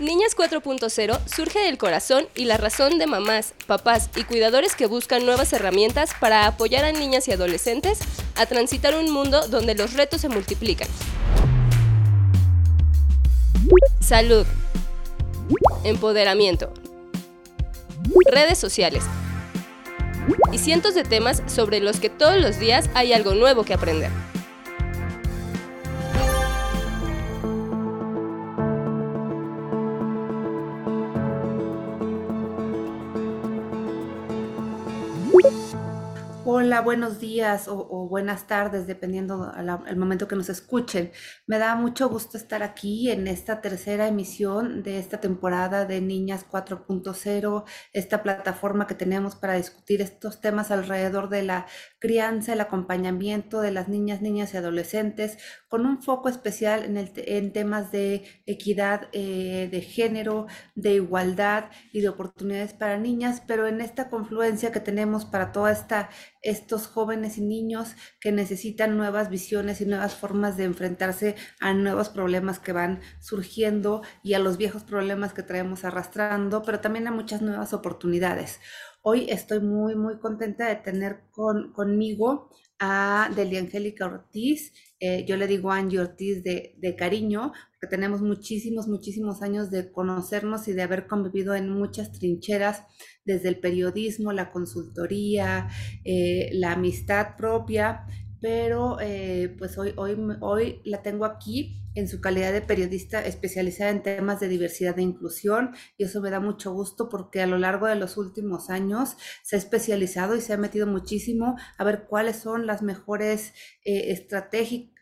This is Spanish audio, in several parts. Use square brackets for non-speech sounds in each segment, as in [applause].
Niñas 4.0 surge del corazón y la razón de mamás, papás y cuidadores que buscan nuevas herramientas para apoyar a niñas y adolescentes a transitar un mundo donde los retos se multiplican. Salud. Empoderamiento. Redes sociales. Y cientos de temas sobre los que todos los días hay algo nuevo que aprender. Hola, buenos días o, buenas tardes, dependiendo del momento que nos escuchen. Me da mucho gusto estar aquí en esta tercera emisión de esta temporada de Niñas 4.0, esta plataforma que tenemos para discutir estos temas alrededor de la crianza, el acompañamiento de las niñas, niñas y adolescentes, con un foco especial en, el, en temas de equidad eh, de género, de igualdad y de oportunidades para niñas, pero en esta confluencia que tenemos para toda esta estos jóvenes y niños que necesitan nuevas visiones y nuevas formas de enfrentarse a nuevos problemas que van surgiendo y a los viejos problemas que traemos arrastrando, pero también a muchas nuevas oportunidades. Hoy estoy muy, muy contenta de tener con, conmigo a Delia Angélica Ortiz. Eh, yo le digo Angie Ortiz de, de, cariño, porque tenemos muchísimos, muchísimos años de conocernos y de haber convivido en muchas trincheras, desde el periodismo, la consultoría, eh, la amistad propia, pero eh, pues hoy, hoy, hoy la tengo aquí en su calidad de periodista especializada en temas de diversidad e inclusión y eso me da mucho gusto porque a lo largo de los últimos años se ha especializado y se ha metido muchísimo a ver cuáles son las mejores eh, estrategias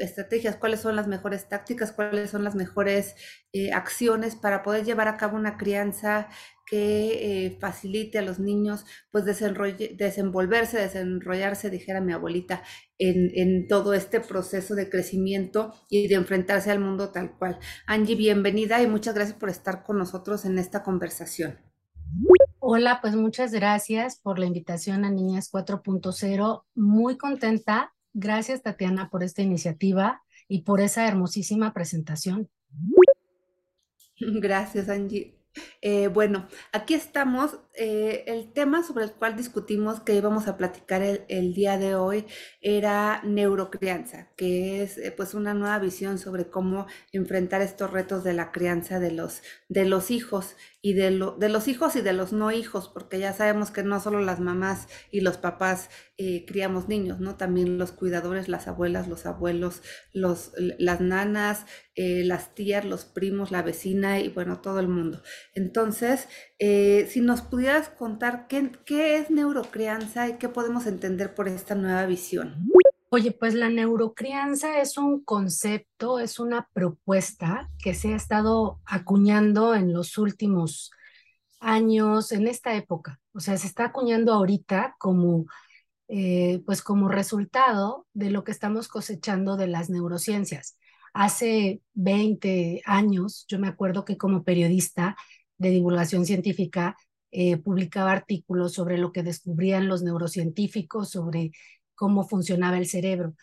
estrategias, cuáles son las mejores tácticas, cuáles son las mejores eh, acciones para poder llevar a cabo una crianza que eh, facilite a los niños pues desenvolverse, desenrollarse, dijera mi abuelita, en, en, todo este proceso de crecimiento y de enfrentarse al mundo tal cual. Angie, bienvenida y muchas gracias por estar con nosotros en esta conversación. Hola, pues muchas gracias por la invitación a Niñas 4.0. Muy contenta Gracias, Tatiana, por esta iniciativa y por esa hermosísima presentación. [laughs] Gracias, Angie. Eh, bueno, aquí estamos. Eh, el tema sobre el cual discutimos que íbamos a platicar el, día de hoy era neurocrianza, que es eh, pues una nueva visión sobre cómo enfrentar estos retos de la crianza de los, de los hijos y de, lo, de los hijos y de los no hijos, porque ya sabemos que no solo las mamás y los papás eh, criamos niños, ¿no? También los cuidadores, las abuelas, los abuelos, los, las nanas, eh, las tías, los primos, la vecina y bueno, todo el mundo. Entonces, eh, si nos pudieras contar qué, qué es neurocrianza y qué podemos entender por esta nueva visión. Oye, pues la neurocrianza es un concepto, es una propuesta que se ha estado acuñando en los últimos años, en esta época. O sea, se está acuñando ahorita como, eh, pues como resultado de lo que estamos cosechando de las neurociencias. Hace 20 años, yo me acuerdo que como periodista de divulgación científica, eh, publicaba artículos sobre lo que descubrían los neurocientíficos, sobre cómo funcionaba el cerebro.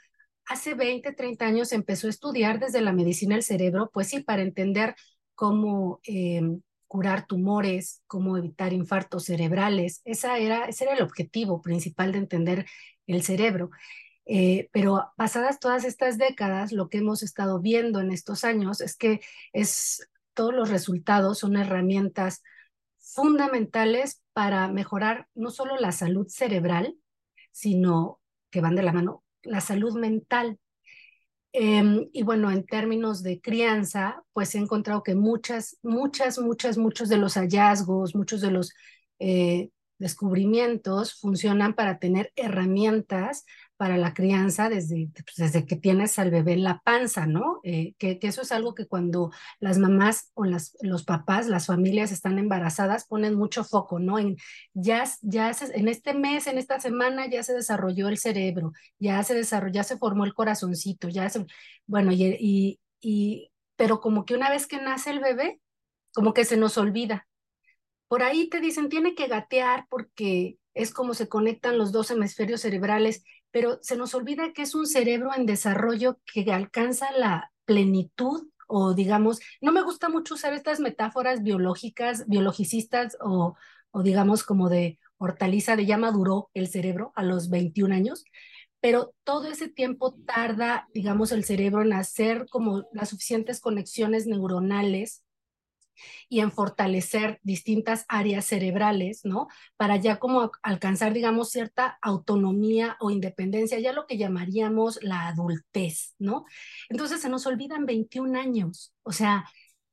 Hace 20, 30 años empezó a estudiar desde la medicina el cerebro, pues sí, para entender cómo eh, curar tumores, cómo evitar infartos cerebrales. Esa era, ese era el objetivo principal de entender el cerebro. Eh, pero pasadas todas estas décadas, lo que hemos estado viendo en estos años es que es, todos los resultados son herramientas fundamentales para mejorar no solo la salud cerebral, sino que van de la mano, la salud mental. Em, y bueno, en términos de crianza, pues he encontrado que muchas, muchas, muchas, muchos de los hallazgos, muchos de los eh, descubrimientos funcionan para tener herramientas para la crianza desde, pues, desde que tienes al bebé en la panza, ¿no? Eh, que, eso es algo que cuando las mamás o las, los papás, las familias están embarazadas, ponen mucho foco, ¿no? En, ya, ya en este mes, en esta semana, ya se desarrolló el cerebro, ya se desarrolló, ya se formó el corazoncito, ya se, bueno, y, y, y, pero como que una vez que nace el bebé, como que se nos olvida. Por ahí te dicen, tiene que gatear porque es como se conectan los dos hemisferios cerebrales pero se nos olvida que es un cerebro en desarrollo que alcanza la plenitud o digamos, no me gusta mucho usar estas metáforas biológicas, biologicistas o, o digamos como de hortaliza, de ya maduró el cerebro a los 21 años, pero todo ese tiempo tarda, digamos, el cerebro en hacer como las suficientes conexiones neuronales y en fortalecer distintas áreas cerebrales, ¿no? Para ya como alcanzar, digamos, cierta autonomía o independencia, ya lo que llamaríamos la adultez, ¿no? Entonces se nos olvidan 21 años, o sea,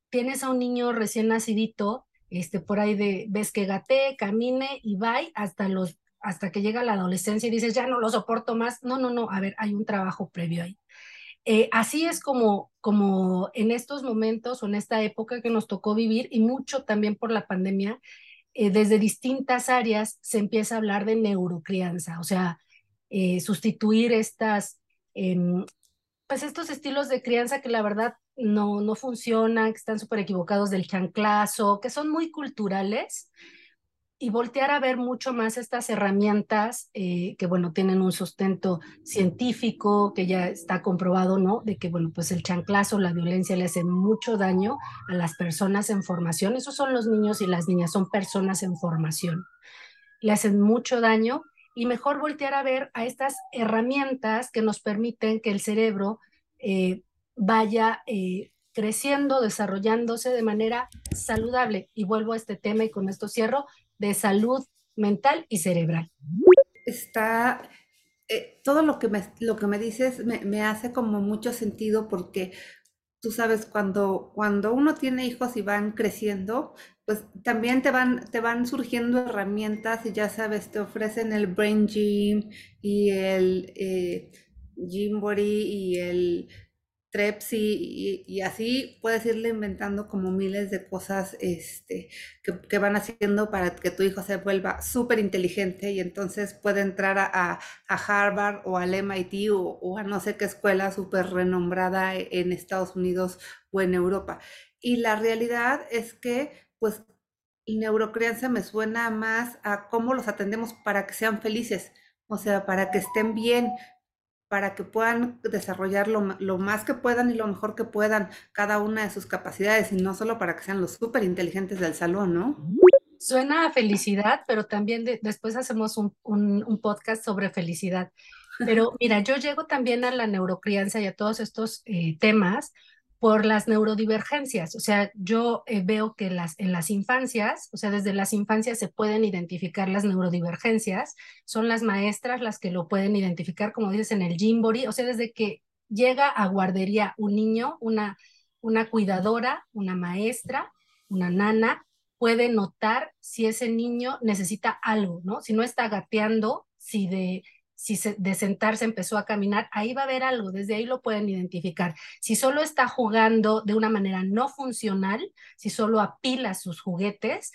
tienes a un niño recién nacidito, este, por ahí de, ves que gate, camine y va hasta los hasta que llega la adolescencia y dices, ya no lo soporto más. No, no, no, a ver, hay un trabajo previo ahí. Eh, así es como, como en estos momentos o en esta época que nos tocó vivir y mucho también por la pandemia, eh, desde distintas áreas se empieza a hablar de neurocrianza, o sea, eh, sustituir estas, em, pues estos estilos de crianza que la verdad no, no funcionan, que están súper equivocados del chanclazo, que son muy culturales y voltear a ver mucho más estas herramientas eh, que, bueno, tienen un sustento científico, que ya está comprobado, ¿no? De que, bueno, pues el chanclazo, la violencia le hace mucho daño a las personas en formación. Esos son los niños y las niñas, son personas en formación. Le hacen mucho daño y mejor voltear a ver a estas herramientas que nos permiten que el cerebro eh, vaya eh, creciendo, desarrollándose de manera saludable. Y vuelvo a este tema y con esto cierro, de salud mental y cerebral. Está, eh, todo lo que me, lo que me dices me, me, hace como mucho sentido porque tú sabes, cuando, cuando uno tiene hijos y van creciendo, pues también te van, te van surgiendo herramientas y ya sabes, te ofrecen el Brain Gym y el eh, Gym y el Trepsi y, así puedes irle inventando como miles de cosas este, que, van haciendo para que tu hijo se vuelva súper inteligente y entonces puede entrar a, Harvard o al MIT o, a no sé qué escuela súper renombrada e, en Estados Unidos o en Europa. Y la realidad es que pues neurocrianza me suena más a cómo los atendemos para que sean felices, o sea, para que estén bien, para que puedan desarrollar lo, más que puedan y lo mejor que puedan cada una de sus capacidades y no solo para que sean los súper inteligentes del salón, ¿no? Suena a felicidad, pero también después hacemos un, podcast sobre felicidad. Pero mira, yo llego también a la neurocrianza y a todos estos eh, temas por las neurodivergencias. O sea, yo eh, veo que las, en las infancias, o sea, desde las infancias se pueden identificar las neurodivergencias. Son las maestras las que lo pueden identificar, como dices, en el Jimbori. O sea, desde que llega a guardería un niño, una, una cuidadora, una maestra, una nana, puede notar si ese niño necesita algo, ¿no? Si no está gateando, si de si de sentarse empezó a caminar, ahí va a haber algo, desde ahí lo pueden identificar. Si solo está jugando de una manera no funcional, si solo apila sus juguetes,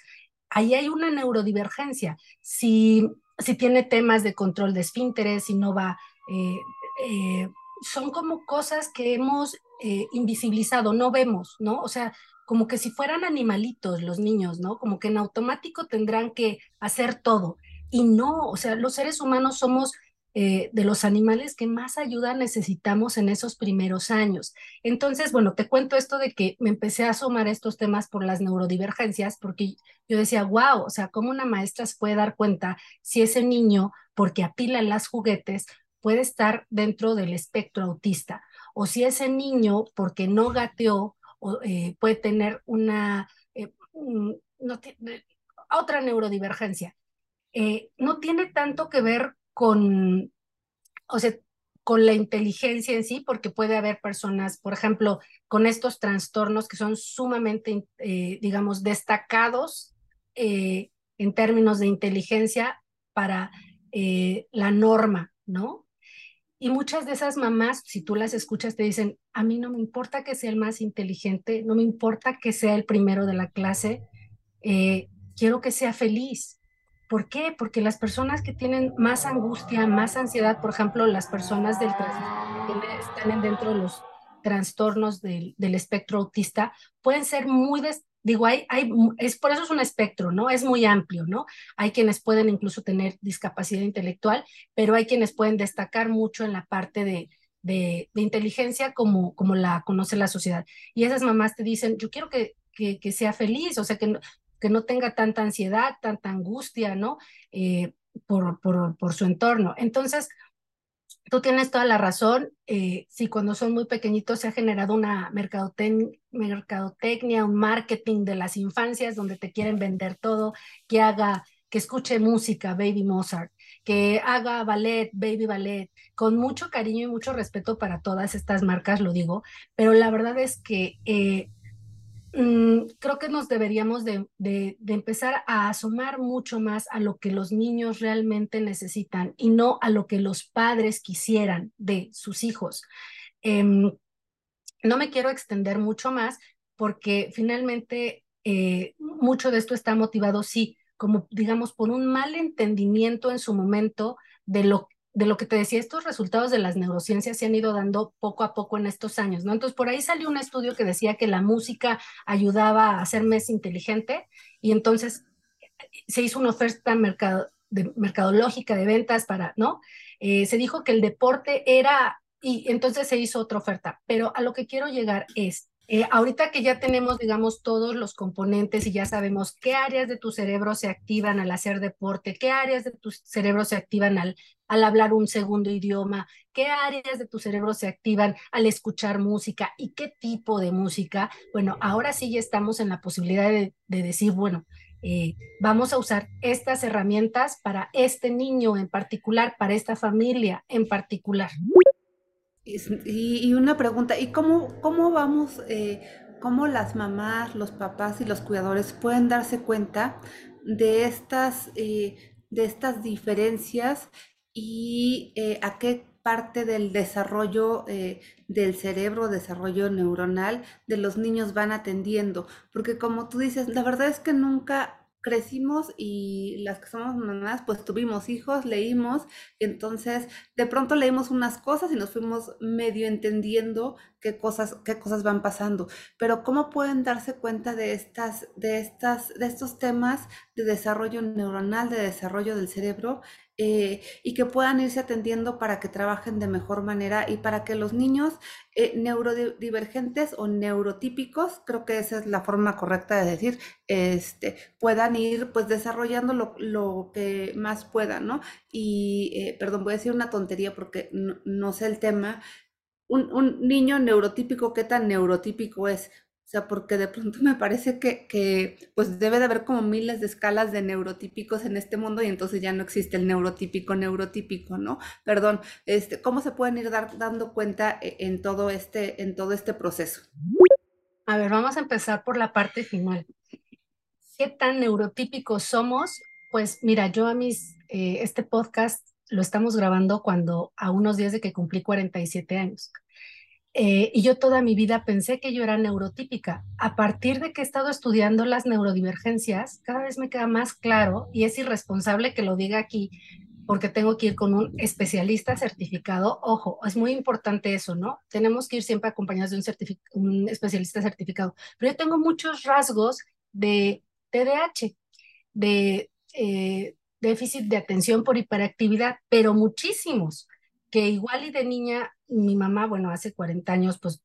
ahí hay una neurodivergencia. Si, si tiene temas de control de esfínteres, si no va, eh, eh, son como cosas que hemos eh, invisibilizado, no vemos, ¿no? O sea, como que si fueran animalitos los niños, ¿no? Como que en automático tendrán que hacer todo. Y no, o sea, los seres humanos somos eh, de los animales que más ayuda necesitamos en esos primeros años. Entonces, bueno, te cuento esto de que me empecé a asomar estos temas por las neurodivergencias, porque yo decía, wow, o sea, ¿cómo una maestra se puede dar cuenta si ese niño, porque apila las juguetes, puede estar dentro del espectro autista? O si ese niño, porque no gateó, eh, puede tener una, eh, otra neurodivergencia. no tiene tanto que ver con, o sea, con la inteligencia en sí, porque puede haber personas, por ejemplo, con estos trastornos que son sumamente, eh, digamos, destacados eh, en términos de inteligencia para eh, la norma, ¿no? Y muchas de esas mamás, si tú las escuchas, te dicen, a mí no me importa que sea el más inteligente, no me importa que sea el primero de la clase, quiero que sea feliz, ¿Por qué? Porque las personas que tienen más angustia, más ansiedad, por ejemplo, las personas del que están dentro de los trastornos del, espectro autista, pueden ser muy digo, hay, hay, es, por eso es un espectro, ¿no? Es muy amplio, ¿no? Hay quienes pueden incluso tener discapacidad intelectual, pero hay quienes pueden destacar mucho en la parte de, de, inteligencia como, como la conoce la sociedad. Y esas mamás te dicen, yo quiero que, que, sea feliz, o sea, que que no tenga tanta ansiedad, tanta angustia, ¿no? Eh, por, por, por su entorno. Entonces, Tú tienes toda la razón. Eh, sí, cuando son muy pequeñitos se ha generado una mercadotecnia, un marketing de las infancias donde te quieren vender todo, que haga, que escuche música, Baby Mozart, que haga ballet, Baby Ballet, con mucho cariño y mucho respeto para todas estas marcas, lo digo, pero la verdad es que eh, Mm, creo que nos deberíamos de, empezar a asomar mucho más a lo que los niños realmente necesitan y no a lo que los padres quisieran de sus hijos. Em, no me quiero extender mucho más porque finalmente eh, mucho de esto está motivado, sí, como digamos, por un mal entendimiento en su momento de lo de lo que te decía, estos resultados de las neurociencias se han ido dando poco a poco en estos años, ¿no? Entonces, por ahí salió un estudio que decía que la música ayudaba a hacer mes inteligente y entonces se hizo una oferta mercado, de, mercadológica de ventas para, ¿no? Eh, se dijo que el deporte era, y entonces se hizo otra oferta, pero a lo que quiero llegar es, eh, ahorita que ya tenemos, digamos, todos los componentes y ya sabemos qué áreas de tu cerebro se activan al hacer deporte, qué áreas de tu cerebro se activan al, al hablar un segundo idioma, qué áreas de tu cerebro se activan al escuchar música y qué tipo de música. Bueno, ahora sí ya estamos en la posibilidad de, decir, bueno, eh, vamos a usar estas herramientas para este niño en particular, para esta familia en particular. Y, una pregunta, ¿y cómo, cómo vamos, eh, cómo las mamás, los papás y los cuidadores pueden darse cuenta de estas, eh, de estas diferencias y eh, a qué parte del desarrollo del cerebro, desarrollo neuronal de los niños van atendiendo? Porque como tú dices, la verdad es que nunca crecimos y las que somos mamás, pues tuvimos hijos, leímos, y entonces de pronto leímos unas cosas y nos fuimos medio entendiendo qué cosas, qué cosas van pasando. Pero ¿cómo pueden darse cuenta de estas, de estas, de estos temas de desarrollo neuronal, de desarrollo del cerebro eh, y que puedan irse atendiendo para que trabajen de mejor manera y para que los niños eh, neurodivergentes o neurotípicos, creo que esa es la forma correcta de decir, este, puedan ir pues desarrollando lo, que más puedan, ¿no? Y, eh, perdón, voy a decir una tontería porque no, sé el tema. Un, un, niño neurotípico, ¿qué tan neurotípico es? O sea, porque de pronto me parece que, que, pues debe de haber como miles de escalas de neurotípicos en este mundo y entonces ya no existe el neurotípico neurotípico, ¿no? Perdón, este, ¿cómo se pueden ir dando cuenta e, en todo, este, en todo este proceso? A ver, vamos a empezar por la parte final. ¿Qué tan neurotípicos somos? Pues mira, yo a mis, eh, este podcast lo estamos grabando cuando a unos días de que cumplí 47 años. Eh, y yo toda mi vida pensé que yo era neurotípica. A partir de que he estado estudiando las neurodivergencias, cada vez me queda más claro y es irresponsable que lo diga aquí porque tengo que ir con un especialista certificado. Ojo, es muy importante eso, ¿no? Tenemos que ir siempre acompañados de un, especialista certificado. Pero yo tengo muchos rasgos de TDAH, de eh, déficit de atención por hiperactividad, pero muchísimos que igual y de niña, mi mamá, bueno, hace 40 años, pues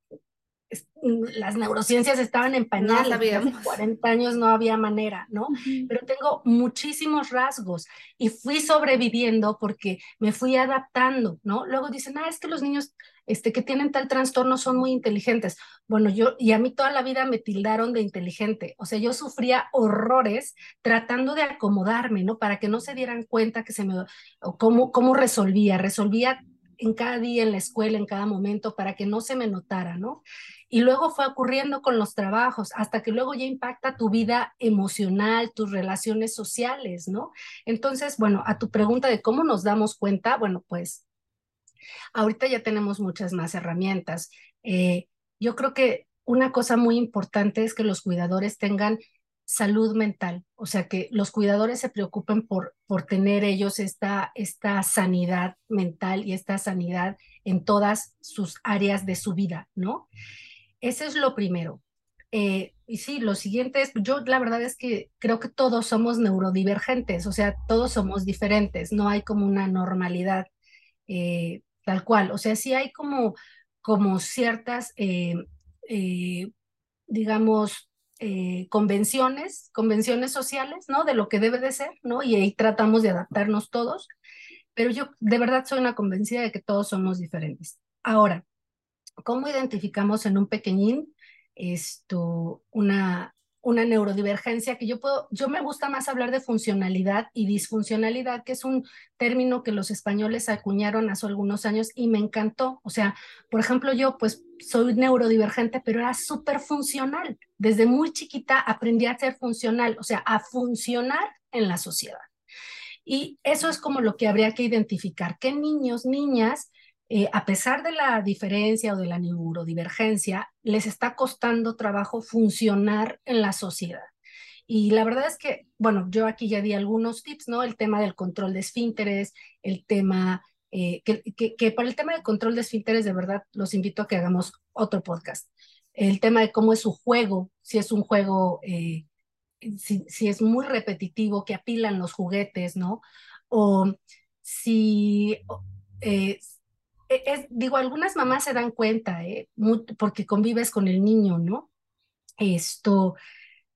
las neurociencias estaban en pañales, hace 40 años no había manera, ¿no? Pero tengo muchísimos rasgos y fui sobreviviendo porque me fui adaptando, ¿no? Luego dicen, ah, es que los niños este, que tienen tal trastorno son muy inteligentes. Bueno, yo, y a mí toda la vida me tildaron de inteligente, o sea, yo sufría horrores tratando de acomodarme, ¿no? Para que no se dieran cuenta que se me, o cómo, cómo resolvía, resolvía en cada día en la escuela, en cada momento, para que no se me notara, ¿no? Y luego fue ocurriendo con los trabajos, hasta que luego ya impacta tu vida emocional, tus relaciones sociales, ¿no? Entonces, bueno, a tu pregunta de cómo nos damos cuenta, bueno, pues ahorita ya tenemos muchas más herramientas. Eh, yo creo que una cosa muy importante es que los cuidadores tengan salud mental, o sea, que los cuidadores se preocupen por, por tener ellos esta, esta sanidad mental y esta sanidad en todas sus áreas de su vida, ¿no? Eso es lo primero. eh, y sí, lo siguiente es, yo la verdad es que creo que todos somos neurodivergentes, o sea, todos somos diferentes, no hay como una normalidad eh, tal cual, o sea, sí hay como, como ciertas, eh, digamos, convenciones, convenciones sociales, ¿no? De lo que debe de ser, ¿no? Y ahí tratamos de adaptarnos todos, pero yo de verdad soy una convencida de que todos somos diferentes. Ahora, ¿cómo identificamos en un pequeñín esto, una, una neurodivergencia que yo puedo, yo me gusta más hablar de funcionalidad y disfuncionalidad, que es un término que los españoles acuñaron hace algunos años y me encantó. O sea, por ejemplo, yo pues soy neurodivergente, pero era súper funcional. Desde muy chiquita aprendí a ser funcional, o sea, a funcionar en la sociedad. Y eso es como lo que habría que identificar, qué niños, niñas eh, a pesar de la diferencia o de la neurodivergencia, les está costando trabajo funcionar en la sociedad. Y la verdad es que, bueno, yo aquí ya di algunos tips, ¿no? El tema del control de esfínteres, el tema, eh, que, para el tema del control de esfínteres, de verdad, los invito a que hagamos otro podcast. El tema de cómo es su juego, si es un juego, eh, si, es muy repetitivo, que apilan los juguetes, ¿no? O si, e, es, digo, algunas mamás se dan cuenta, ¿eh? porque convives con el niño, ¿no? Esto,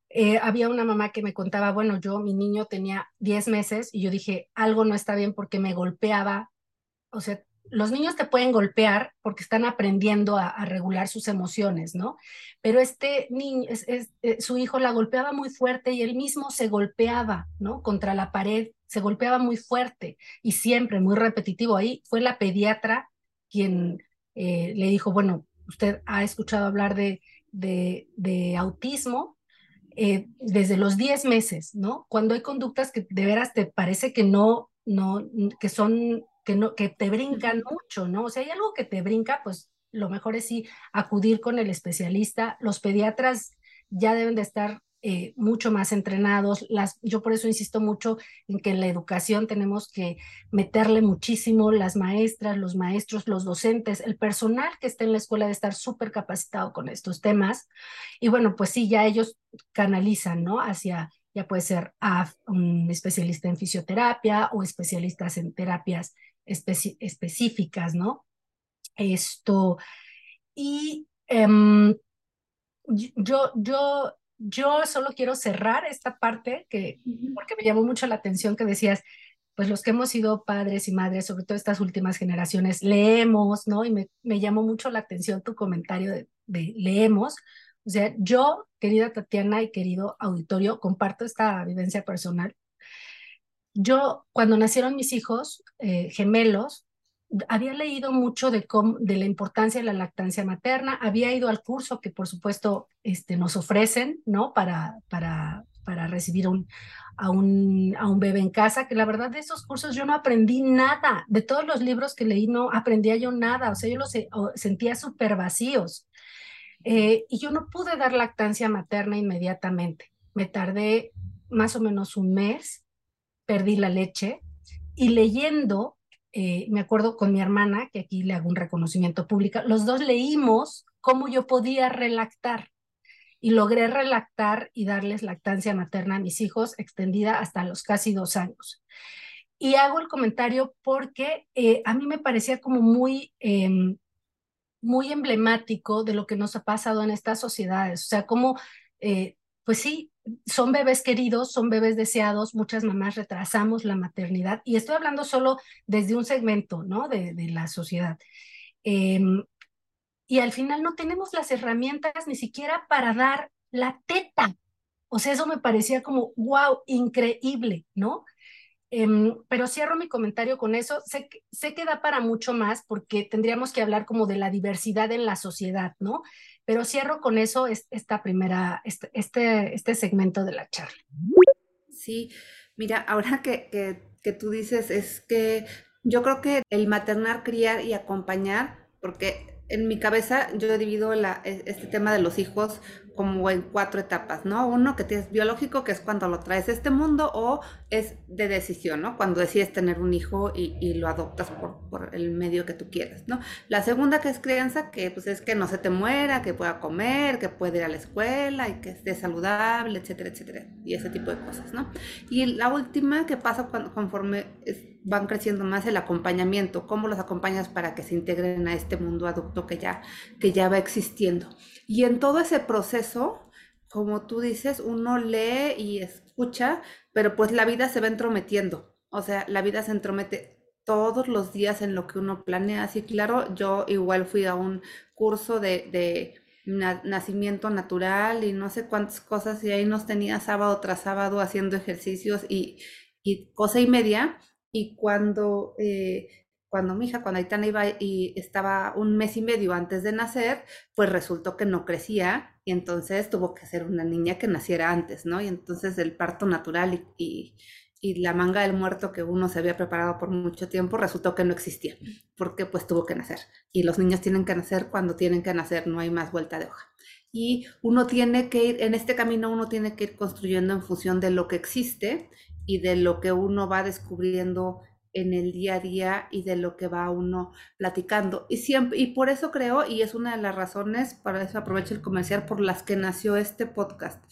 eh, había una mamá que me contaba, bueno, yo, mi niño tenía 10 meses y yo dije, algo no está bien porque me golpeaba, o sea, los niños te pueden golpear porque están aprendiendo a, regular sus emociones, ¿no? Pero este niño, eh, su hijo la golpeaba muy fuerte y él mismo se golpeaba, ¿no? Contra la pared, se golpeaba muy fuerte y siempre muy repetitivo. Ahí fue la pediatra quien eh, le dijo, bueno, usted ha escuchado hablar de, de, autismo eh, desde los 10 meses, ¿no? Cuando hay conductas que de veras te parece que no, no, que son, que no, que te brincan mucho, ¿no? O sea, hay algo que te brinca, pues lo mejor es sí acudir con el especialista. Los pediatras ya deben de estar eh, mucho más entrenados. Las, yo por eso insisto mucho en que en la educación tenemos que meterle muchísimo las maestras, los maestros, los docentes, el personal que esté en la escuela de estar súper capacitado con estos temas. Y bueno, pues sí, ya ellos canalizan, ¿no? Hacia, ya puede ser a un especialista en fisioterapia o especialistas en terapias específicas, ¿no? Esto, y em, yo, yo yo solo quiero cerrar esta parte que, porque me llamó mucho la atención que decías, pues los que hemos sido padres y madres, sobre todo estas últimas generaciones, leemos, ¿no? Y me, me llamó mucho la atención tu comentario de, leemos. O sea, yo, querida Tatiana y querido auditorio, comparto esta vivencia personal. Yo, cuando nacieron mis hijos eh, gemelos, había leído mucho de, de la importancia de la lactancia materna, había ido al curso que por supuesto este, nos ofrecen, ¿no? Para, para, para recibir un, a, un, a un bebé en casa, que la verdad de esos cursos yo no aprendí nada, de todos los libros que leí no aprendía yo nada, o sea, yo los sentía súper vacíos. Eh, y yo no pude dar lactancia materna inmediatamente, me tardé más o menos un mes, perdí la leche y leyendo eh, me acuerdo con mi hermana, que aquí le hago un reconocimiento público, los dos leímos cómo yo podía relactar y logré relactar y darles lactancia materna a mis hijos extendida hasta los casi dos años. Y hago el comentario porque eh, a mí me parecía como muy, em, muy emblemático de lo que nos ha pasado en estas sociedades. O sea, como, eh, pues sí, son bebés queridos, son bebés deseados, muchas mamás retrasamos la maternidad y estoy hablando solo desde un segmento, ¿no? De, la sociedad. Em, y al final no tenemos las herramientas ni siquiera para dar la teta. O sea, eso me parecía como, wow, increíble, ¿no? Em, pero cierro mi comentario con eso. Sé, sé que da para mucho más porque tendríamos que hablar como de la diversidad en la sociedad, ¿no? Pero cierro con eso esta primera, este, este, este segmento de la charla. Sí, mira, ahora que, que, que tú dices es que yo creo que el maternar, criar y acompañar, porque en mi cabeza yo divido la, e, este tema de los hijos como en cuatro etapas, ¿no? Uno que tienes biológico, que es cuando lo traes a este mundo, o es de decisión, ¿no? Cuando decides tener un hijo y, lo adoptas por, por, el medio que tú quieras, ¿no? La segunda que es crianza, que pues es que no se te muera, que pueda comer, que pueda ir a la escuela y que esté saludable, etcétera, etcétera, y ese tipo de cosas, ¿no? Y la última que pasa cuando, conforme van creciendo más el acompañamiento, cómo los acompañas para que se integren a este mundo adulto que ya, que ya va existiendo. Y en todo ese proceso, como tú dices, uno lee y escucha, pero pues la vida se va entrometiendo. O sea, la vida se entromete todos los días en lo que uno planea. Así, claro, yo igual fui a un curso de, nacimiento natural y no sé cuántas cosas y ahí nos tenía sábado tras sábado haciendo ejercicios y, y cosa y media. Y cuando eh, cuando mi hija, cuando Aitana iba y estaba un mes y medio antes de nacer, pues resultó que no crecía y entonces tuvo que ser una niña que naciera antes, ¿no? Y entonces el parto natural y, y, la manga del muerto que uno se había preparado por mucho tiempo resultó que no existía, porque pues tuvo que nacer. Y los niños tienen que nacer cuando tienen que nacer, no hay más vuelta de hoja. Y uno tiene que ir, en este camino uno tiene que ir construyendo en función de lo que existe y de lo que uno va descubriendo en el día a día y de lo que va uno platicando. Y siempre, y por eso creo, y es una de las razones, para eso aprovecho el comercial, por las que nació este podcast,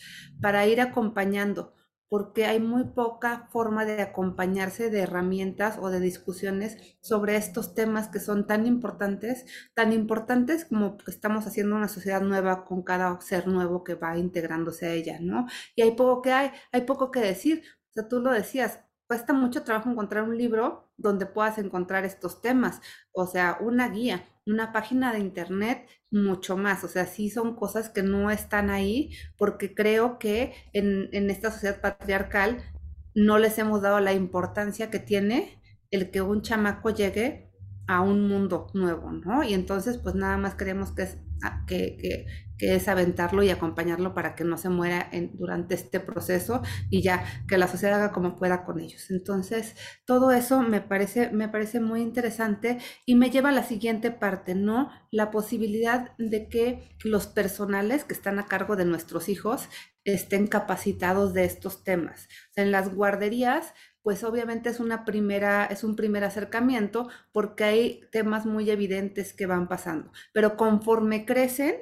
para ir acompañando, porque hay muy poca forma de acompañarse de herramientas o de discusiones sobre estos temas que son tan importantes, tan importantes como que estamos haciendo una sociedad nueva con cada ser nuevo que va integrándose a ella, ¿no? Y hay poco que hay, hay poco que decir. O sea, tú lo decías, cuesta mucho trabajo encontrar un libro donde puedas encontrar estos temas, o sea, una guía, una página de internet, mucho más, o sea, sí son cosas que no están ahí porque creo que en, en esta sociedad patriarcal no les hemos dado la importancia que tiene el que un chamaco llegue a un mundo nuevo, ¿no? Y entonces, pues nada más creemos que es Ah, que, es aventarlo y acompañarlo para que no se muera durante este proceso y ya que la sociedad haga como pueda con ellos. Entonces, todo eso me parece, me parece muy interesante y me lleva a la siguiente parte, ¿no? La posibilidad de que los personales que están a cargo de nuestros hijos estén capacitados de estos temas. en las guarderías pues obviamente es una primera, es un primer acercamiento porque hay temas muy evidentes que van pasando. Pero conforme crecen,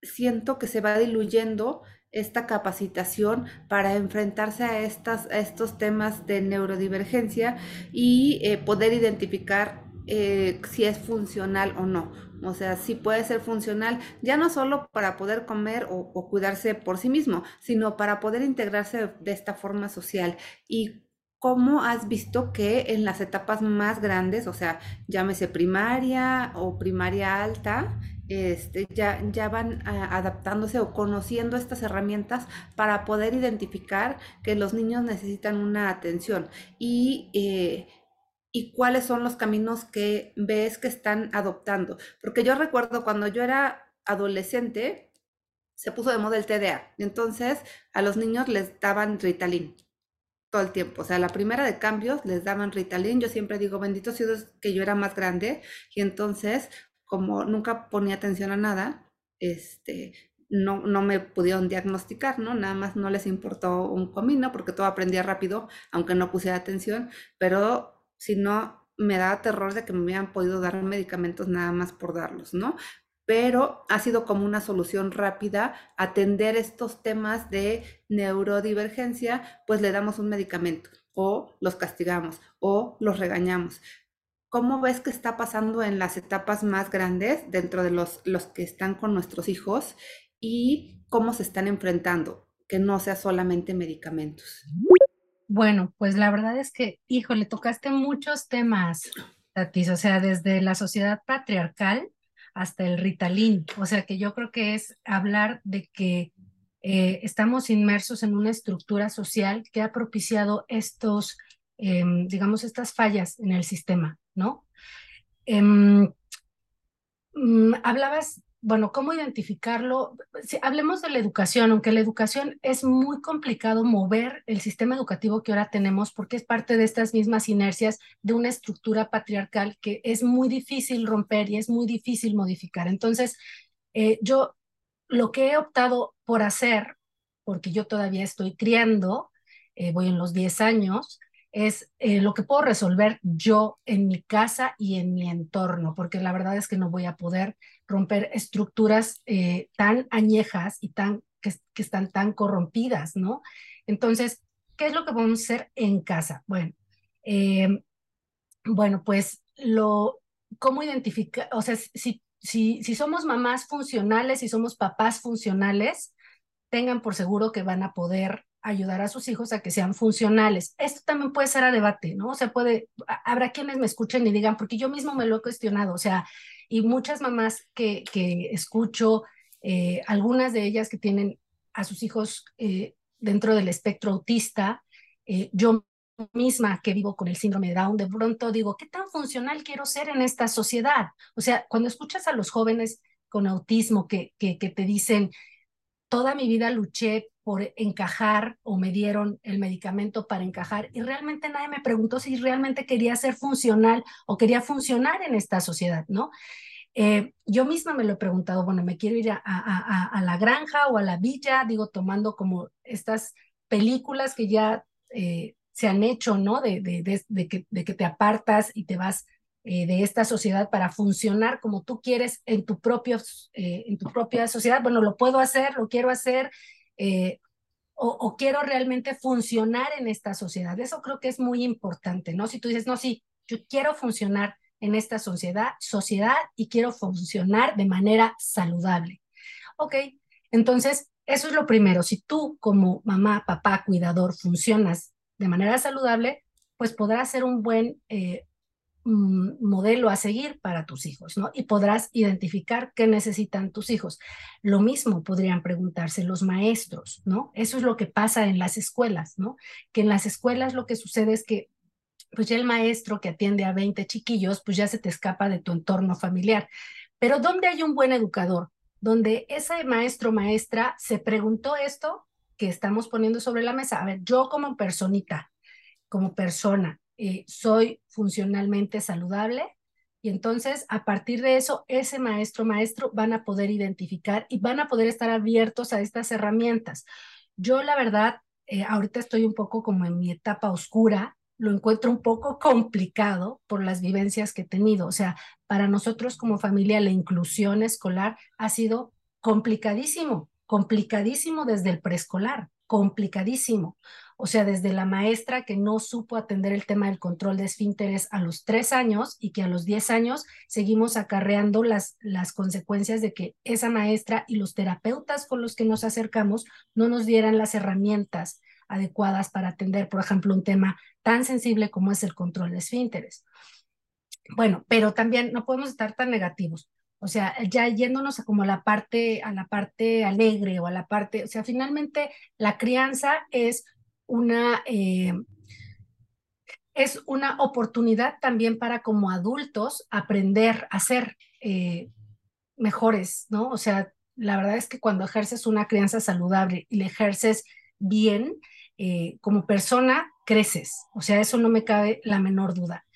siento que se va diluyendo esta capacitación para enfrentarse a, estas, a estos temas de neurodivergencia y eh, poder identificar eh, si es funcional o no. O sea, si puede ser funcional, ya no solo para poder comer o, o, cuidarse por sí mismo, sino para poder integrarse de esta forma social. Y ¿Cómo has visto que en las etapas más grandes, o sea, llámese primaria o primaria alta, este, ya, ya van ah, adaptándose o conociendo estas herramientas para poder identificar que los niños necesitan una atención y, eh, y cuáles son los caminos que ves que están adoptando. Porque yo recuerdo cuando yo era adolescente, se puso de moda el TDA. Entonces a los niños les daban Ritalin todo el tiempo. O sea, la primera de cambios les daban Ritalin. Yo siempre digo, bendito sea que yo era más grande y entonces, como nunca ponía atención a nada, este, no, no me pudieron diagnosticar, ¿no? Nada más no les importó un comino porque todo aprendía rápido, aunque no pusiera atención, pero si no, me da terror de que me hubieran podido dar medicamentos nada más por darlos, ¿no? Pero ha sido como una solución rápida atender estos temas de neurodivergencia, pues le damos un medicamento o los castigamos o los regañamos. ¿Cómo ves que está pasando en las etapas más grandes dentro de los, los que están con nuestros hijos y cómo se están enfrentando? Que no sea solamente medicamentos. Bueno, pues la verdad es que, hijo, le tocaste muchos temas, Tatis, o sea, desde la sociedad patriarcal, hasta el Ritalin. O sea que yo creo que es hablar de que eh, estamos inmersos en una estructura social que ha propiciado estos, em, digamos, estas fallas en el sistema, ¿no? Em, mm, hablabas bueno, ¿cómo identificarlo? Si hablemos de la educación, aunque la educación es muy complicado mover el sistema educativo que ahora tenemos porque es parte de estas mismas inercias de una estructura patriarcal que es muy difícil romper y es muy difícil modificar. Entonces, eh, yo lo que he optado por hacer, porque yo todavía estoy criando, eh, voy en los 10 años, es eh, lo que puedo resolver yo en mi casa y en mi entorno, porque la verdad es que no voy a poder romper estructuras eh, tan añejas y tan, que, están tan corrompidas, ¿no? Entonces, ¿qué es lo que a hacer en casa? Bueno, em, bueno, pues lo, ¿cómo identificar? O sea, si, si, si somos mamás funcionales y somos papás funcionales, tengan por seguro que van a poder ayudar a sus hijos a que sean funcionales. Esto también puede ser a debate, ¿no? O sea, puede, habrá quienes me escuchen y digan, porque yo mismo me lo he cuestionado, o sea, y muchas mamás que, que escucho, eh, algunas de ellas que tienen a sus hijos eh, dentro del espectro autista, eh, yo misma que vivo con el síndrome de Down, de pronto digo, ¿qué tan funcional quiero ser en esta sociedad? O sea, cuando escuchas a los jóvenes con autismo que, que, que te dicen, toda mi vida luché por encajar o me dieron el medicamento para encajar y realmente nadie me preguntó si realmente quería ser funcional o quería funcionar en esta sociedad, ¿no? Eh, yo misma me lo he preguntado, bueno, me quiero ir a, la granja o a la villa, digo, tomando como estas películas que ya eh, se han hecho, ¿no? De, que, te apartas y te vas eh, de esta sociedad para funcionar como tú quieres en tu, propio, en tu propia sociedad. Bueno, lo puedo hacer, lo quiero hacer, eh, o, quiero realmente funcionar en esta sociedad. Eso creo que es muy importante, ¿no? Si tú dices, no, sí, yo quiero funcionar en esta sociedad, sociedad y quiero funcionar de manera saludable. Ok, entonces, eso es lo primero. Si tú como mamá, papá, cuidador funcionas de manera saludable, pues podrás ser un buen eh, modelo a seguir para tus hijos, ¿no? Y podrás identificar qué necesitan tus hijos. Lo mismo podrían preguntarse los maestros, ¿no? Eso es lo que pasa en las escuelas, ¿no? Que en las escuelas lo que sucede es que pues ya el maestro que atiende a 20 chiquillos, pues ya se te escapa de tu entorno familiar. Pero ¿dónde hay un buen educador? Donde ese maestro maestra se preguntó esto que estamos poniendo sobre la mesa. A ver, yo como personita, como persona, eh, soy funcionalmente saludable. Y entonces, a partir de eso, ese maestro, maestro, van a poder identificar y van a poder estar abiertos a estas herramientas. Yo, la verdad, eh, ahorita estoy un poco como en mi etapa oscura, lo encuentro un poco complicado por las vivencias que he tenido. O sea, para nosotros como familia, la inclusión escolar ha sido complicadísimo, complicadísimo desde el preescolar, complicadísimo. O sea, desde la maestra que no supo atender el tema del control de esfínteres a los tres años y que a los diez años seguimos acarreando las, las consecuencias de que esa maestra y los terapeutas con los que nos acercamos no nos dieran las herramientas adecuadas para atender, por ejemplo, un tema tan sensible como es el control de esfínteres. Bueno, pero también no podemos estar tan negativos. O sea, ya yéndonos a como la parte, a la parte alegre o a la parte, o sea, finalmente la crianza es una, eh, es una oportunidad también para como adultos aprender a ser eh, mejores, ¿no? O sea, la verdad es que cuando ejerces una crianza saludable y le ejerces bien, eh, como persona, creces. O sea, eso no me cabe la menor duda.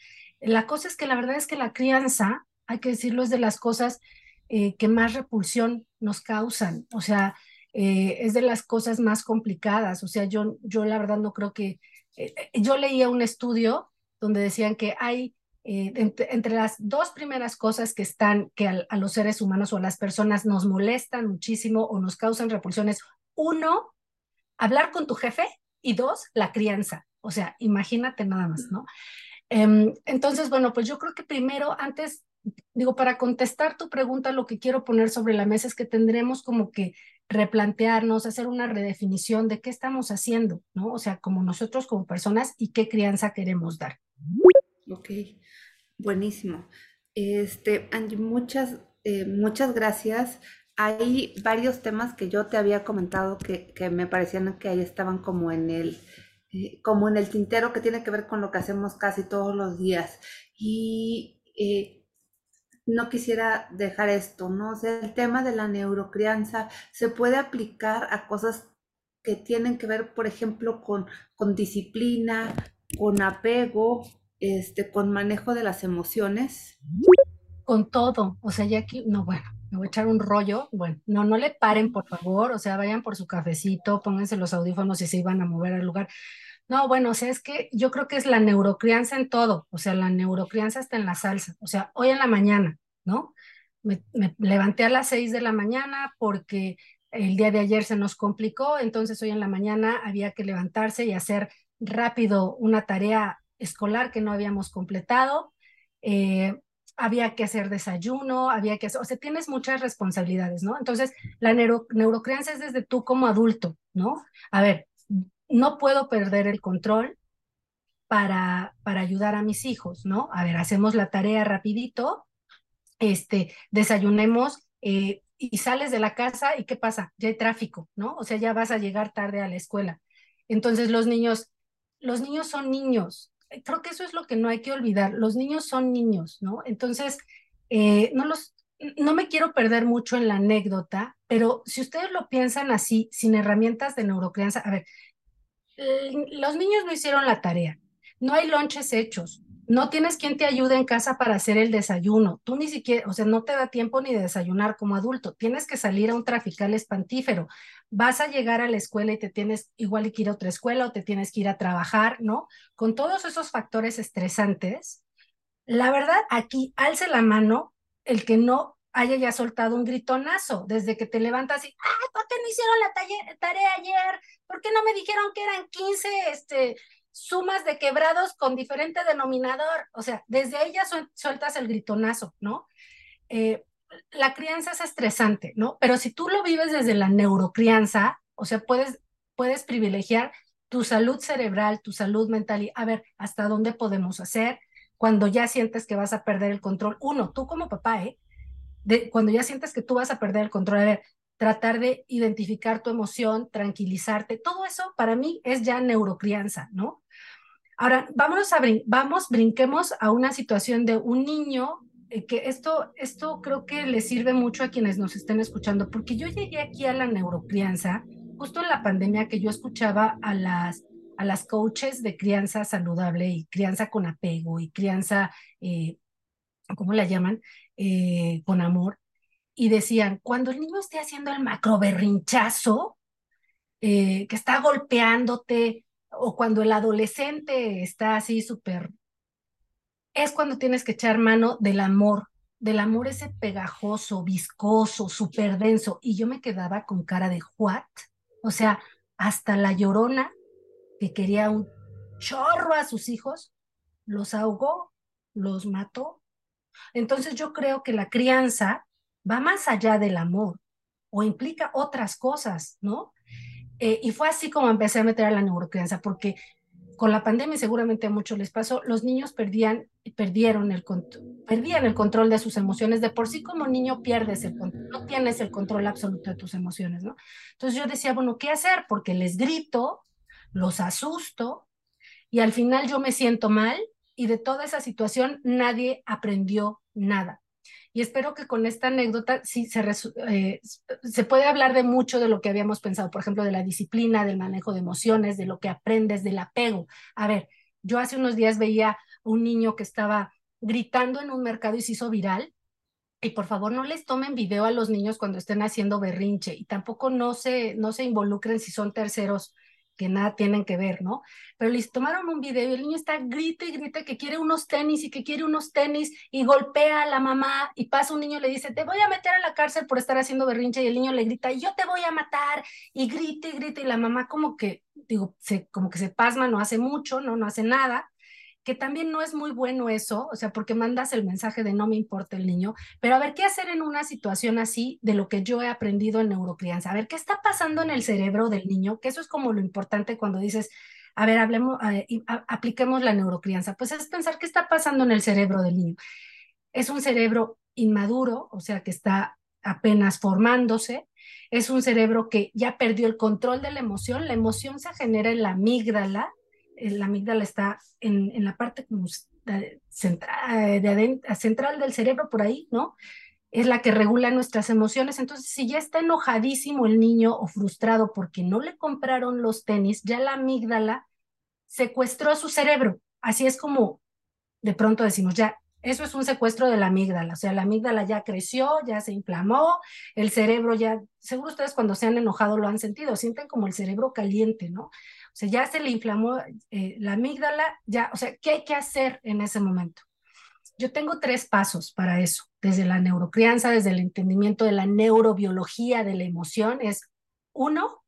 La cosa es que la verdad es que la crianza, hay que decirlo, es de las cosas que más repulsión nos causan. O sea, eh, es de las cosas más complicadas. O sea, yo, yo la verdad no creo que... Eh, eh, yo leía un estudio donde decían que hay entre, las dos primeras cosas que están, que a, los seres humanos o a las personas nos molestan muchísimo o nos causan repulsiones, uno, hablar con tu jefe y dos, la crianza. O sea, imagínate nada más, ¿no? Em, entonces, bueno, pues yo creo que primero, antes, digo, para contestar tu pregunta, lo que quiero poner sobre la mesa es que tendremos como que replantearnos, hacer una redefinición de qué estamos haciendo, ¿no? O sea, como nosotros como personas y qué crianza queremos dar. Ok, buenísimo. Este, Angie, muchas, eh, muchas gracias. Hay varios temas que yo te había comentado que, que me parecían que ahí estaban como en el, eh, como en el tintero que tiene que ver con lo que hacemos casi todos los días. Y eh, no quisiera dejar esto, ¿no? O sea, el tema de la neurocrianza se puede aplicar a cosas que tienen que ver, por ejemplo, con, con disciplina, con apego, este, con manejo de las emociones. Con todo, o sea, ya aquí, no, bueno, me voy a echar un rollo. Bueno, no, no le paren, por favor, o sea, vayan por su cafecito, pónganse los audífonos y se iban a mover al lugar. No, bueno, o sea, es que yo creo que es la neurocrianza en todo, o sea, la neurocrianza está en la salsa, o sea, hoy en la mañana, ¿no? Me, levanté a las seis de la mañana porque el día de ayer se nos complicó, entonces hoy en la mañana había que levantarse y hacer rápido una tarea escolar que no habíamos completado. Eh, había que hacer desayuno, había que hacer, o sea, tienes muchas responsabilidades, ¿no? Entonces, la neuro, neurocrianza es desde tú como adulto, ¿no? A ver, no puedo perder el control para, para ayudar a mis hijos, ¿no? A ver, hacemos la tarea rapidito, este, desayunemos eh, y sales de la casa y ¿qué pasa? Ya hay tráfico, ¿no? O sea, ya vas a llegar tarde a la escuela. Entonces, los niños, los niños son niños, creo que eso es lo que no hay que olvidar. Los niños son niños, ¿no? Entonces, eh, no los, no me quiero perder mucho en la anécdota, pero si ustedes lo piensan así, sin herramientas de neurocrianza, a ver, los niños no hicieron la tarea, no hay lonches hechos, no tienes quien te ayude en casa para hacer el desayuno. Tú ni siquiera, o sea, no te da tiempo ni de desayunar como adulto. Tienes que salir a un trafical espantífero. Vas a llegar a la escuela y te tienes igual que ir a otra escuela o te tienes que ir a trabajar, ¿no? Con todos esos factores estresantes, la verdad, aquí alce la mano el que no haya ya soltado un gritonazo desde que te levantas y, ¿por qué no hicieron la tarea ayer? ¿Por qué no me dijeron que eran 15 este, sumas de quebrados con diferente denominador, o sea, desde ella sueltas el gritonazo, ¿no? Eh, la crianza es estresante, ¿no? Pero si tú lo vives desde la neurocrianza, o sea, puedes, puedes privilegiar tu salud cerebral, tu salud mental y a ver hasta dónde podemos hacer cuando ya sientes que vas a perder el control. Uno, tú como papá, ¿eh? De, cuando ya sientes que tú vas a perder el control, a ver, tratar de identificar tu emoción, tranquilizarte, todo eso para mí es ya neurocrianza, ¿no? Ahora, vámonos a vamos, brinquemos a una situación de un niño, eh, que esto, esto creo que le sirve mucho a quienes nos estén escuchando, porque yo llegué aquí a la neurocrianza justo en la pandemia que yo escuchaba a las, a las coaches de crianza saludable y crianza con apego y crianza, eh, ¿cómo la llaman? Eh, con amor. Y decían, cuando el niño esté haciendo el macro berrinchazo, que está golpeándote, o cuando el adolescente está así súper, es cuando tienes que echar mano del amor, del amor ese pegajoso, viscoso, súper denso. Y yo me quedaba con cara de what? O sea, hasta la llorona que quería un chorro a sus hijos, los ahogó, los mató. Entonces yo creo que la crianza va más allá del amor o implica otras cosas, ¿no? Eh, y fue así como empecé a meter a la neurocrianza, porque con la pandemia seguramente a muchos les pasó, los niños perdían, perdieron el, perdían el control de sus emociones. De por sí como niño pierdes el control, no tienes el control absoluto de tus emociones, ¿no? Entonces yo decía, bueno, ¿qué hacer? Porque les grito, los asusto y al final yo me siento mal y de toda esa situación nadie aprendió nada y espero que con esta anécdota sí se, eh, se puede hablar de mucho de lo que habíamos pensado, por ejemplo, de la disciplina, del manejo de emociones, de lo que aprendes, del apego. A ver, yo hace unos días veía un niño que estaba gritando en un mercado y se hizo viral. Y por favor no les tomen video a los niños cuando estén haciendo berrinche y tampoco no se, no se involucren si son terceros que nada tienen que ver, ¿no? Pero les tomaron un video y el niño está grita y grita que quiere unos tenis y que quiere unos tenis y golpea a la mamá y pasa un niño y le dice, te voy a meter a la cárcel por estar haciendo berrinche y el niño le grita, yo te voy a matar y grita y grita y la mamá como que, digo, se, como que se pasma, no hace mucho, ¿no? No hace nada que también no es muy bueno eso, o sea, porque mandas el mensaje de no me importa el niño, pero a ver, ¿qué hacer en una situación así de lo que yo he aprendido en neurocrianza? A ver, ¿qué está pasando en el cerebro del niño? Que eso es como lo importante cuando dices, a ver, hablemos, apliquemos la neurocrianza. Pues es pensar qué está pasando en el cerebro del niño. Es un cerebro inmaduro, o sea, que está apenas formándose, es un cerebro que ya perdió el control de la emoción, la emoción se genera en la amígdala, la amígdala está en, en la parte central, de central del cerebro, por ahí, ¿no? Es la que regula nuestras emociones. Entonces, si ya está enojadísimo el niño o frustrado porque no le compraron los tenis, ya la amígdala secuestró su cerebro. Así es como de pronto decimos, ya, Eso es un secuestro de la amígdala, o sea, la amígdala ya creció, ya se inflamó, el cerebro ya, seguro ustedes cuando se han enojado lo han sentido, sienten como el cerebro caliente, ¿no? Sea, ya se le inflamó eh, la amígdala, ya, o sea, ¿qué hay que hacer en ese momento? Yo tengo tres pasos para eso, desde la neurocrianza, desde el entendimiento de la neurobiología de la emoción, es uno,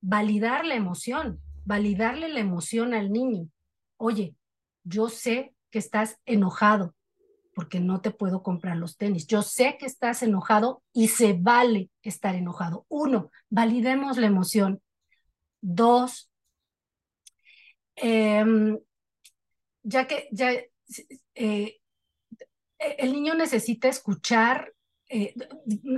validar la emoción, validarle la emoción al niño. Oye, yo sé que estás enojado porque no te puedo comprar los tenis. Yo sé que estás enojado y se vale estar enojado. Uno, validemos la emoción. Dos, em, ya que ya eh, el niño necesita escuchar, eh,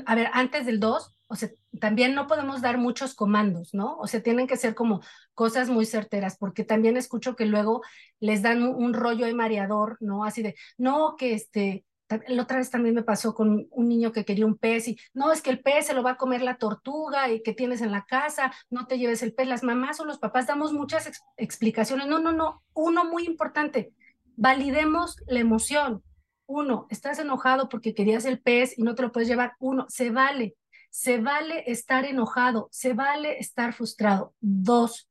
a ver, antes del dos, o sea, también no podemos dar muchos comandos, ¿no? O sea, tienen que ser como cosas muy certeras, porque también escucho que luego les dan un, rollo de mareador, ¿no? Así de, no, que este, la otra vez también me pasó con un niño que quería un pez y no, es que el pez se lo va a comer la tortuga y que tienes en la casa, no te lleves el pez. Las mamás o los papás damos muchas explicaciones. No, no, no. Uno muy importante, validemos la emoción. Uno, estás enojado porque querías el pez y no te lo puedes llevar. Uno, se vale se vale estar enojado, se vale estar frustrado. Dos,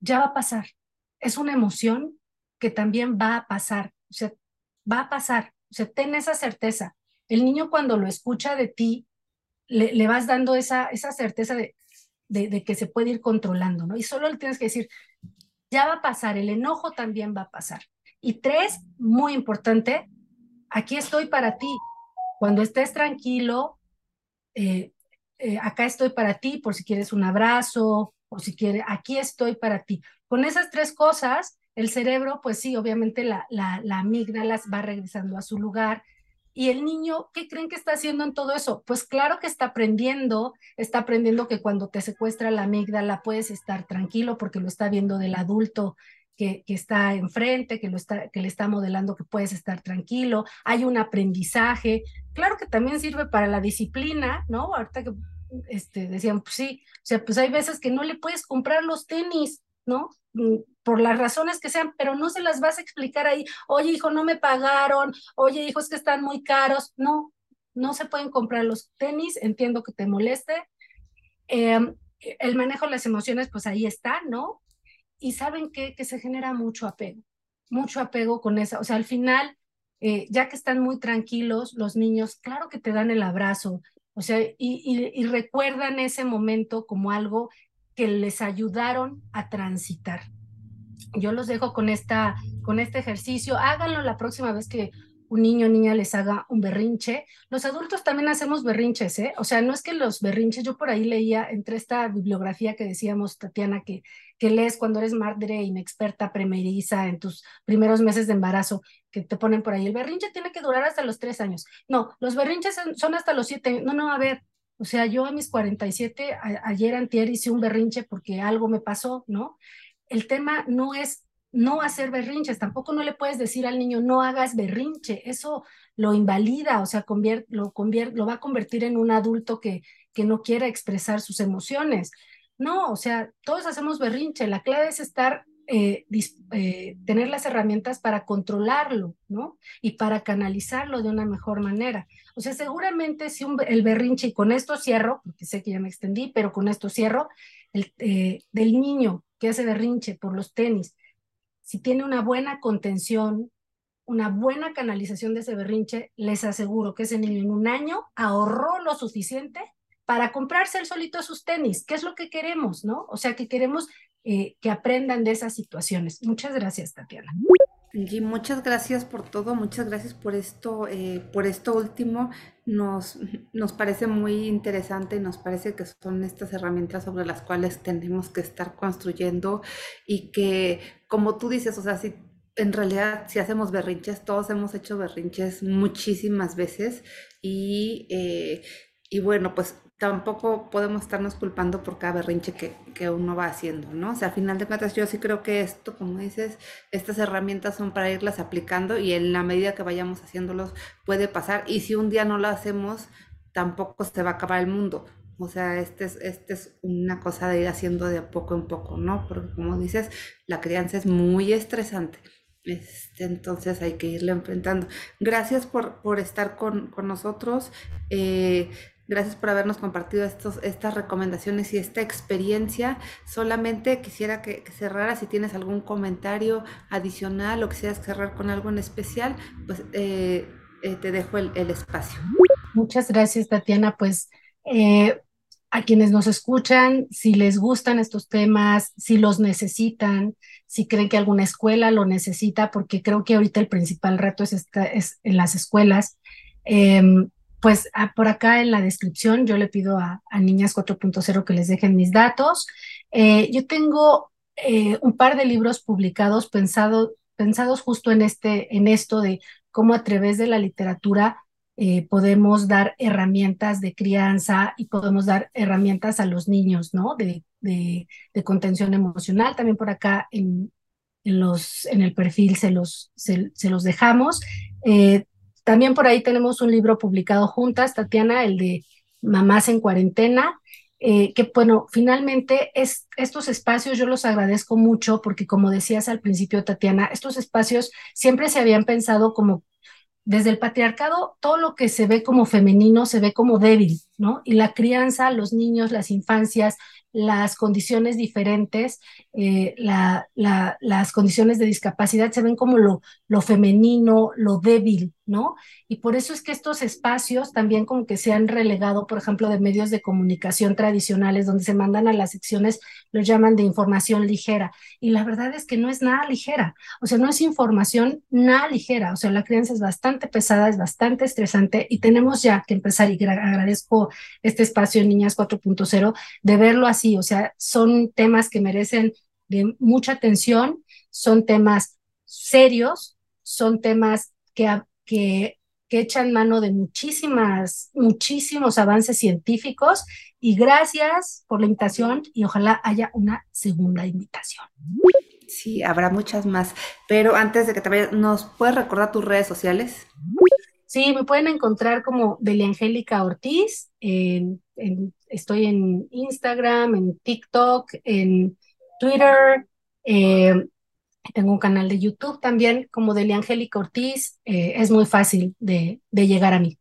ya va a pasar. Es una emoción que también va a pasar. O sea, va a pasar. O sea, ten esa certeza. El niño cuando lo escucha de ti, le, vas dando esa, esa certeza de, de, que se puede ir controlando, ¿no? Y solo le tienes que decir, ya va a pasar, el enojo también va a pasar. Y tres, muy importante, aquí estoy para ti. Cuando estés tranquilo, eh, eh, acá estoy para ti por si quieres un abrazo o si quieres, aquí estoy para ti. Con esas tres cosas, el cerebro, pues sí, obviamente la, la, la amígdala va regresando a su lugar. Y el niño, ¿qué creen que está haciendo en todo eso? Pues claro que está aprendiendo, está aprendiendo que cuando te secuestra la amígdala puedes estar tranquilo porque lo está viendo del adulto que, está enfrente, que, lo está, que le está modelando que puedes estar tranquilo, hay un aprendizaje. Claro que también sirve para la disciplina, ¿no? Ahorita que este, decían, pues sí, o sea, pues hay veces que no le puedes comprar los tenis, ¿no? Mm, por las razones que sean, pero no se las vas a explicar ahí, oye hijo, no me pagaron, oye hijo, es que están muy caros, no, no se pueden comprar los tenis, entiendo que te moleste. Em, el manejo de las emociones, pues ahí está, ¿no? y saben que, se genera mucho apego, mucho apego con esa, o sea, al final, eh, ya que están muy tranquilos los niños, claro que te dan el abrazo, o sea, y, y, recuerdan ese momento como algo que les ayudaron a transitar. Yo los dejo con, esta, con este ejercicio, háganlo la próxima vez que un niño o niña les haga un berrinche. Los adultos también hacemos berrinches, ¿eh? O sea, no es que los berrinches, yo por ahí leía entre esta bibliografía que decíamos, Tatiana, que, que lees cuando eres madre inexperta, primeriza, en tus primeros meses de embarazo, que te ponen por ahí, el berrinche tiene que durar hasta los tres años. No, los berrinches son hasta los siete. No, no, a ver, o sea, yo a mis 47, a, ayer antier hice un berrinche porque algo me pasó, ¿no? El tema no es no hacer berrinches, tampoco no le puedes decir al niño no hagas berrinche, eso lo invalida, o sea, lo, lo va a convertir en un adulto que, que no quiera expresar sus emociones. No, o sea, todos hacemos berrinche, la clave es estar, eh, eh, tener las herramientas para controlarlo, ¿no? Y para canalizarlo de una mejor manera. O sea, seguramente si el berrinche, y con esto cierro, porque sé que ya me extendí, pero con esto cierro, el, eh, del niño que hace berrinche por los tenis, si tiene una buena contención, una buena canalización de ese berrinche, les aseguro que ese niño en un año ahorró lo suficiente para comprarse el solito sus tenis, que es lo que queremos, ¿no? O sea, que queremos eh, que aprendan de esas situaciones. Muchas gracias, Tatiana. Y muchas gracias por todo, muchas gracias por esto, eh, por esto último. Nos, nos parece muy interesante y nos parece que son estas herramientas sobre las cuales tenemos que estar construyendo y que, como tú dices, o sea, si en realidad si hacemos berrinches, todos hemos hecho berrinches muchísimas veces y, eh, y bueno, pues tampoco podemos estarnos culpando por cada berrinche que, que, uno va haciendo, ¿no? O sea, al final de cuentas yo sí creo que esto, como dices, estas herramientas son para irlas aplicando y en la medida que vayamos haciéndolos puede pasar y si un día no lo hacemos, tampoco se va a acabar el mundo. O sea, este es, este es una cosa de ir haciendo de poco en poco, ¿no? Porque como dices, la crianza es muy estresante Este, entonces hay que irlo enfrentando. Gracias por, por estar con, con nosotros. Eh, gracias por habernos compartido estos, estas recomendaciones y esta experiencia. Solamente quisiera que, que cerrara si tienes algún comentario adicional o quisieras cerrar con algo en especial, pues eh, eh, te dejo el, el, espacio. Muchas gracias, Tatiana. Pues eh, a quienes nos escuchan, si les gustan estos temas, si los necesitan, si creen que alguna escuela lo necesita, porque creo que ahorita el principal reto es, esta, es en las escuelas. Eh, pues a, por acá en la descripción yo le pido a, Niñas 4.0 que les dejen mis datos. Eh, yo tengo eh, un par de libros publicados pensado, pensados justo en, este, en esto de cómo a través de la literatura eh, podemos dar herramientas de crianza y podemos dar herramientas a los niños, ¿no? De, de, contención emocional. También por acá en, en, los, en el perfil se los, se, los dejamos. También por ahí tenemos un libro publicado juntas, Tatiana, el de Mamás en Cuarentena, eh, que bueno, finalmente es, estos espacios yo los agradezco mucho porque como decías al principio, Tatiana, estos espacios siempre se habían pensado como desde el patriarcado, todo lo que se ve como femenino se ve como débil, ¿no? Y la crianza, los niños, las infancias, las condiciones diferentes, eh, la, la, las condiciones de discapacidad se ven como lo, lo femenino, lo débil, ¿no? Y por eso es que estos espacios también como que se han relegado, por ejemplo, de medios de comunicación tradicionales, donde se mandan a las secciones, los llaman de información ligera. Y la verdad es que no es nada ligera, o sea, no es información nada ligera, o sea, la crianza es bastante pesada, es bastante estresante y tenemos ya que empezar, y agradezco este espacio en Niñas 4.0, de verlo así o sea, son temas que merecen de mucha atención, son temas serios, son temas que, que, que echan mano de muchísimas, muchísimos avances científicos y gracias por la invitación y ojalá haya una segunda invitación. Sí, habrá muchas más, pero antes de que te vayas, ¿nos puedes recordar tus redes sociales? Sí, me pueden encontrar como Beliangélica Ortiz en, en estoy en Instagram, en TikTok, en Twitter. Eh, tengo un canal de YouTube también como Delia Angélica Ortiz. Eh, es muy fácil de, de llegar a mí.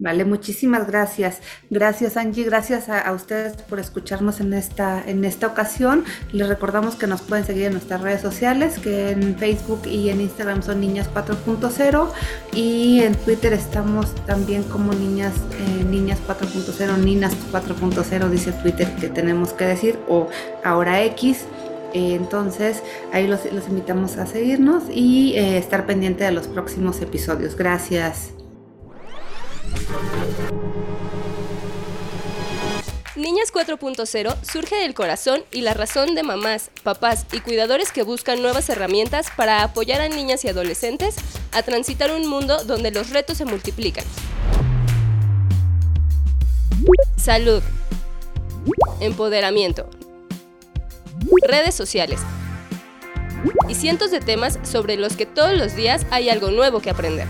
Vale, muchísimas gracias. Gracias Angie, gracias a, ustedes por escucharnos en esta, en esta ocasión. Les recordamos que nos pueden seguir en nuestras redes sociales, que en Facebook y en Instagram son Niñas 4.0 y en Twitter estamos también como Niñas, eh, Niñas 4.0, Ninas 4.0 dice Twitter que tenemos que decir, o ahora X. Eh, entonces ahí los, los, invitamos a seguirnos y eh, estar pendiente de los próximos episodios. Gracias. Niñas 4.0 surge del corazón y la razón de mamás, papás y cuidadores que buscan nuevas herramientas para apoyar a niñas y adolescentes a transitar un mundo donde los retos se multiplican. Salud. Empoderamiento. Redes sociales. Y cientos de temas sobre los que todos los días hay algo nuevo que aprender.